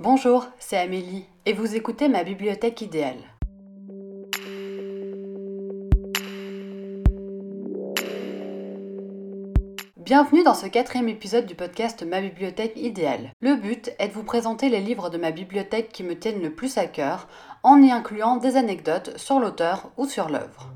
Bonjour, c'est Amélie et vous écoutez ma bibliothèque idéale. Bienvenue dans ce quatrième épisode du podcast Ma bibliothèque idéale. Le but est de vous présenter les livres de ma bibliothèque qui me tiennent le plus à cœur en y incluant des anecdotes sur l'auteur ou sur l'œuvre.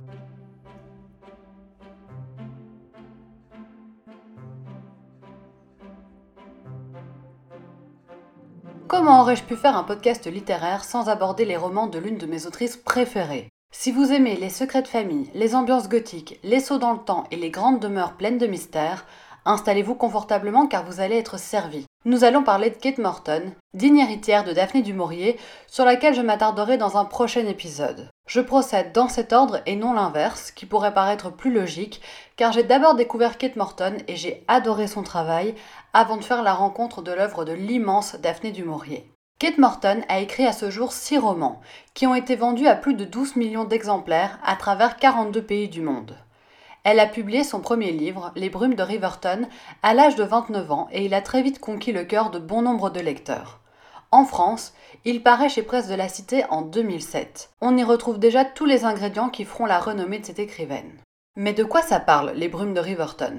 Comment aurais-je pu faire un podcast littéraire sans aborder les romans de l'une de mes autrices préférées? Si vous aimez les secrets de famille, les ambiances gothiques, les sauts dans le temps et les grandes demeures pleines de mystères, installez-vous confortablement car vous allez être servi. Nous allons parler de Kate Morton, digne héritière de Daphné du Maurier, sur laquelle je m'attarderai dans un prochain épisode. Je procède dans cet ordre et non l'inverse, qui pourrait paraître plus logique, car j'ai d'abord découvert Kate Morton et j'ai adoré son travail avant de faire la rencontre de l'œuvre de l'immense Daphné du Maurier. Kate Morton a écrit à ce jour six romans, qui ont été vendus à plus de 12 millions d'exemplaires à travers 42 pays du monde. Elle a publié son premier livre, Les Brumes de Riverton, à l'âge de 29 ans et il a très vite conquis le cœur de bon nombre de lecteurs. En France, il paraît chez Presse de la Cité en 2007. On y retrouve déjà tous les ingrédients qui feront la renommée de cette écrivaine. Mais de quoi ça parle, Les Brumes de Riverton?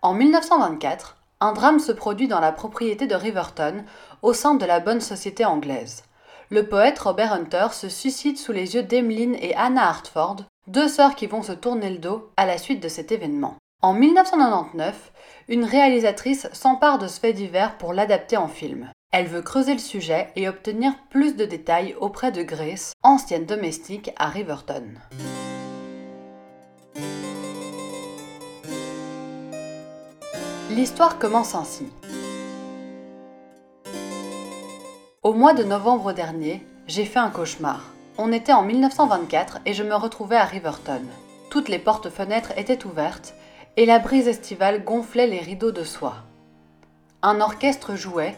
En 1924, un drame se produit dans la propriété de Riverton, au sein de la bonne société anglaise. Le poète Robert Hunter se suicide sous les yeux d'Emmeline et Anna Hartford, deux sœurs qui vont se tourner le dos à la suite de cet événement. En 1999, une réalisatrice s'empare de ce fait divers pour l'adapter en film. Elle veut creuser le sujet et obtenir plus de détails auprès de Grace, ancienne domestique à Riverton. L'histoire commence ainsi. Au mois de novembre dernier, j'ai fait un cauchemar. On était en 1924 et je me retrouvais à Riverton. Toutes les portes-fenêtres étaient ouvertes et la brise estivale gonflait les rideaux de soie. Un orchestre jouait,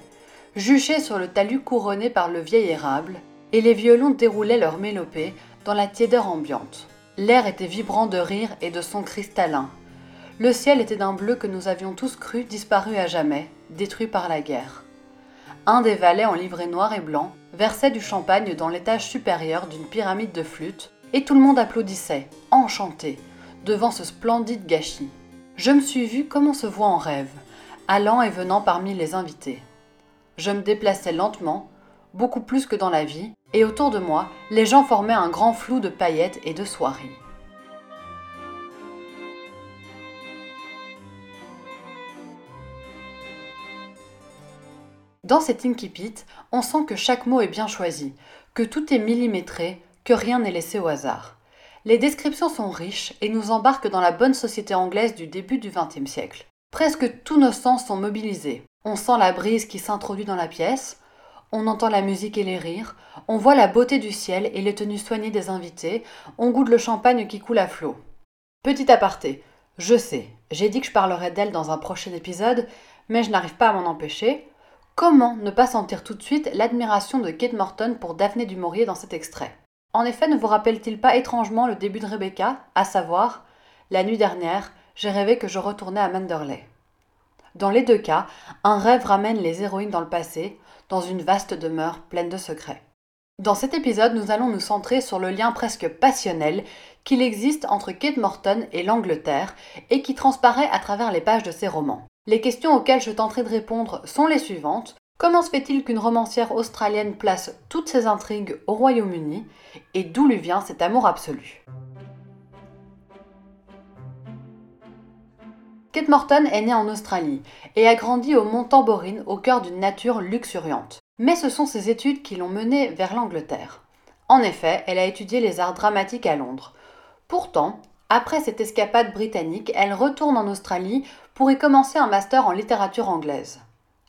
juché sur le talus couronné par le vieil érable, et les violons déroulaient leur mélopée dans la tiédeur ambiante. L'air était vibrant de rire et de sons cristallins. Le ciel était d'un bleu que nous avions tous cru disparu à jamais, détruit par la guerre. Un des valets en livrée noir et blanc versait du champagne dans l'étage supérieur d'une pyramide de flûtes, et tout le monde applaudissait, enchanté, devant ce splendide gâchis. Je me suis vue comme on se voit en rêve, allant et venant parmi les invités. Je me déplaçais lentement, beaucoup plus que dans la vie, et autour de moi, les gens formaient un grand flou de paillettes et de soieries. Dans cet incipit, on sent que chaque mot est bien choisi, que tout est millimétré, que rien n'est laissé au hasard. Les descriptions sont riches et nous embarquent dans la bonne société anglaise du début du XXe siècle. Presque tous nos sens sont mobilisés. On sent la brise qui s'introduit dans la pièce, on entend la musique et les rires, on voit la beauté du ciel et les tenues soignées des invités, on goûte le champagne qui coule à flot. Petit aparté, je sais, j'ai dit que je parlerais d'elle dans un prochain épisode, mais je n'arrive pas à m'en empêcher. Comment ne pas sentir tout de suite l'admiration de Kate Morton pour Daphné du Maurier dans cet extrait? En effet, ne vous rappelle-t-il pas étrangement le début de Rebecca, à savoir La nuit dernière, j'ai rêvé que je retournais à Manderley. Dans les deux cas, un rêve ramène les héroïnes dans le passé, dans une vaste demeure pleine de secrets. Dans cet épisode, nous allons nous centrer sur le lien presque passionnel qu'il existe entre Kate Morton et l'Angleterre et qui transparaît à travers les pages de ses romans. Les questions auxquelles je tenterai de répondre sont les suivantes. Comment se fait-il qu'une romancière australienne place toutes ses intrigues au Royaume-Uni Et d'où lui vient cet amour absolu? Kate Morton est née en Australie et a grandi au Mont Tamborine au cœur d'une nature luxuriante. Mais ce sont ses études qui l'ont menée vers l'Angleterre. En effet, elle a étudié les arts dramatiques à Londres. Pourtant, après cette escapade britannique, elle retourne en Australie pour y commencer un master en littérature anglaise.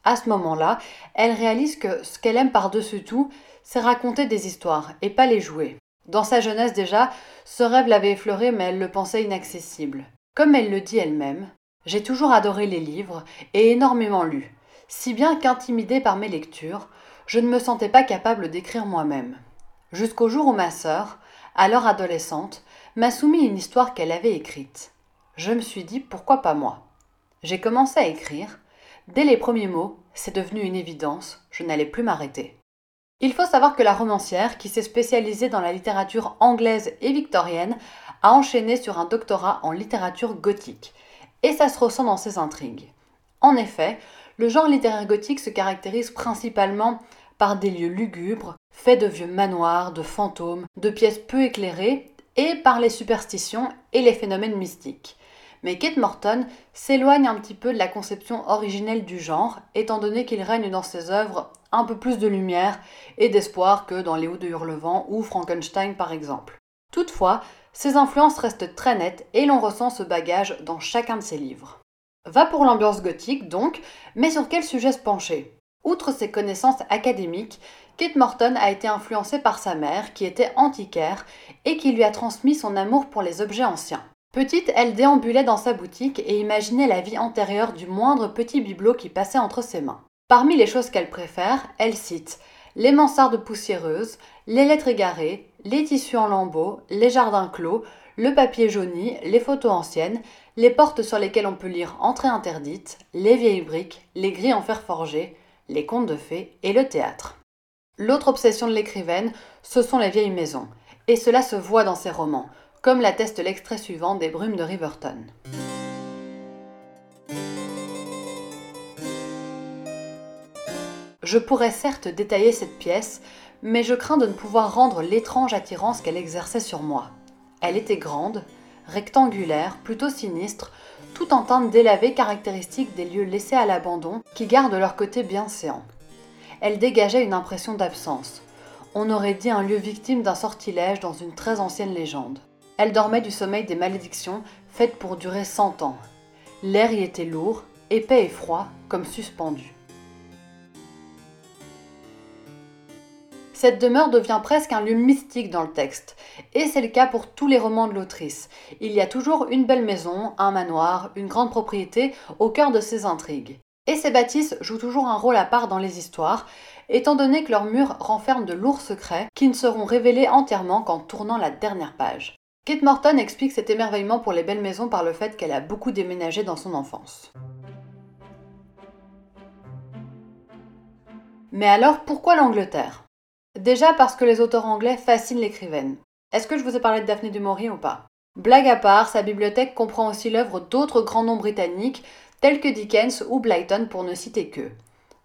À ce moment-là, elle réalise que ce qu'elle aime par-dessus tout, c'est raconter des histoires et pas les jouer. Dans sa jeunesse déjà, ce rêve l'avait effleuré mais elle le pensait inaccessible. Comme elle le dit elle-même, j'ai toujours adoré les livres et énormément lu, si bien qu'intimidée par mes lectures, je ne me sentais pas capable d'écrire moi-même. Jusqu'au jour où ma sœur, alors adolescente, m'a soumis une histoire qu'elle avait écrite. Je me suis dit pourquoi pas moi? J'ai commencé à écrire. Dès les premiers mots, c'est devenu une évidence, je n'allais plus m'arrêter. Il faut savoir que la romancière, qui s'est spécialisée dans la littérature anglaise et victorienne, a enchaîné sur un doctorat en littérature gothique. Et ça se ressent dans ses intrigues. En effet, le genre littéraire gothique se caractérise principalement par des lieux lugubres, faits de vieux manoirs, de fantômes, de pièces peu éclairées, et par les superstitions et les phénomènes mystiques. Mais Kate Morton s'éloigne un petit peu de la conception originelle du genre, étant donné qu'il règne dans ses œuvres un peu plus de lumière et d'espoir que dans Léo de Hurlevent ou Frankenstein par exemple. Toutefois, ses influences restent très nettes et l'on ressent ce bagage dans chacun de ses livres. Va pour l'ambiance gothique donc, mais sur quel sujet se pencher? Outre ses connaissances académiques, Kate Morton a été influencée par sa mère, qui était antiquaire, et qui lui a transmis son amour pour les objets anciens. Petite, elle déambulait dans sa boutique et imaginait la vie antérieure du moindre petit bibelot qui passait entre ses mains. Parmi les choses qu'elle préfère, elle cite les mansardes poussiéreuses, les lettres égarées, les tissus en lambeaux, les jardins clos, le papier jauni, les photos anciennes, les portes sur lesquelles on peut lire Entrée interdite, les vieilles briques, les grilles en fer forgé, les contes de fées et le théâtre. L'autre obsession de l'écrivaine, ce sont les vieilles maisons, et cela se voit dans ses romans, comme l'atteste l'extrait suivant des Brumes de Riverton. Je pourrais certes détailler cette pièce, mais je crains de ne pouvoir rendre l'étrange attirance qu'elle exerçait sur moi. Elle était grande, rectangulaire, plutôt sinistre, tout en teinte délavée caractéristique des lieux laissés à l'abandon qui gardent leur côté bien séant. Elle dégageait une impression d'absence. On aurait dit un lieu victime d'un sortilège dans une très ancienne légende. Elle dormait du sommeil des malédictions faites pour durer cent ans. L'air y était lourd, épais et froid, comme suspendu. Cette demeure devient presque un lieu mystique dans le texte, et c'est le cas pour tous les romans de l'autrice. Il y a toujours une belle maison, un manoir, une grande propriété au cœur de ses intrigues. Et ces bâtisses jouent toujours un rôle à part dans les histoires, étant donné que leurs murs renferment de lourds secrets qui ne seront révélés entièrement qu'en tournant la dernière page. Kate Morton explique cet émerveillement pour les belles maisons par le fait qu'elle a beaucoup déménagé dans son enfance. Mais alors, pourquoi l'Angleterre? Déjà parce que les auteurs anglais fascinent l'écrivaine. Est-ce que je vous ai parlé de Daphné du ou pas? Blague à part, sa bibliothèque comprend aussi l'œuvre d'autres grands noms britanniques, tels que Dickens ou Blyton pour ne citer que.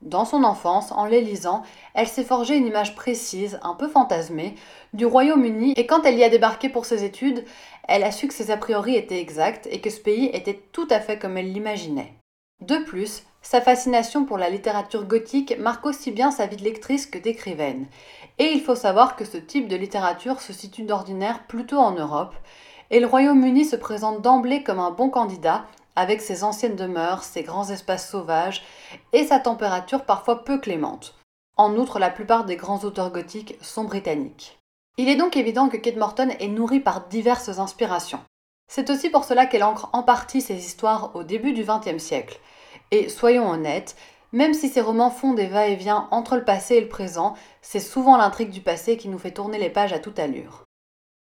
Dans son enfance, en les lisant, elle s'est forgée une image précise, un peu fantasmée, du Royaume-Uni et quand elle y a débarqué pour ses études, elle a su que ses a priori étaient exacts et que ce pays était tout à fait comme elle l'imaginait. De plus, sa fascination pour la littérature gothique marque aussi bien sa vie de lectrice que d'écrivaine. Et il faut savoir que ce type de littérature se situe d'ordinaire plutôt en Europe, et le Royaume-Uni se présente d'emblée comme un bon candidat, avec ses anciennes demeures, ses grands espaces sauvages, et sa température parfois peu clémente. En outre, la plupart des grands auteurs gothiques sont britanniques. Il est donc évident que Kate Morton est nourrie par diverses inspirations. C'est aussi pour cela qu'elle ancre en partie ses histoires au début du XXe siècle, et soyons honnêtes, même si ces romans font des va-et-vient entre le passé et le présent, c'est souvent l'intrigue du passé qui nous fait tourner les pages à toute allure.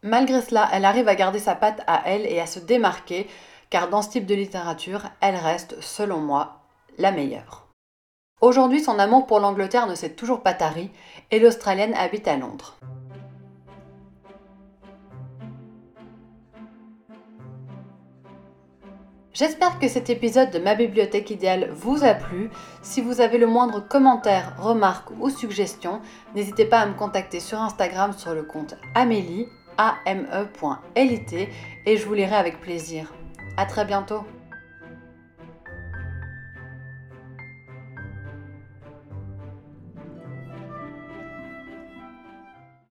Malgré cela, elle arrive à garder sa patte à elle et à se démarquer, car dans ce type de littérature, elle reste, selon moi, la meilleure. Aujourd'hui, son amour pour l'Angleterre ne s'est toujours pas tari, et l'Australienne habite à Londres. J'espère que cet épisode de ma bibliothèque idéale vous a plu. Si vous avez le moindre commentaire, remarque ou suggestion, n'hésitez pas à me contacter sur Instagram sur le compte amélie, ame.lit, et je vous lirai avec plaisir. A très bientôt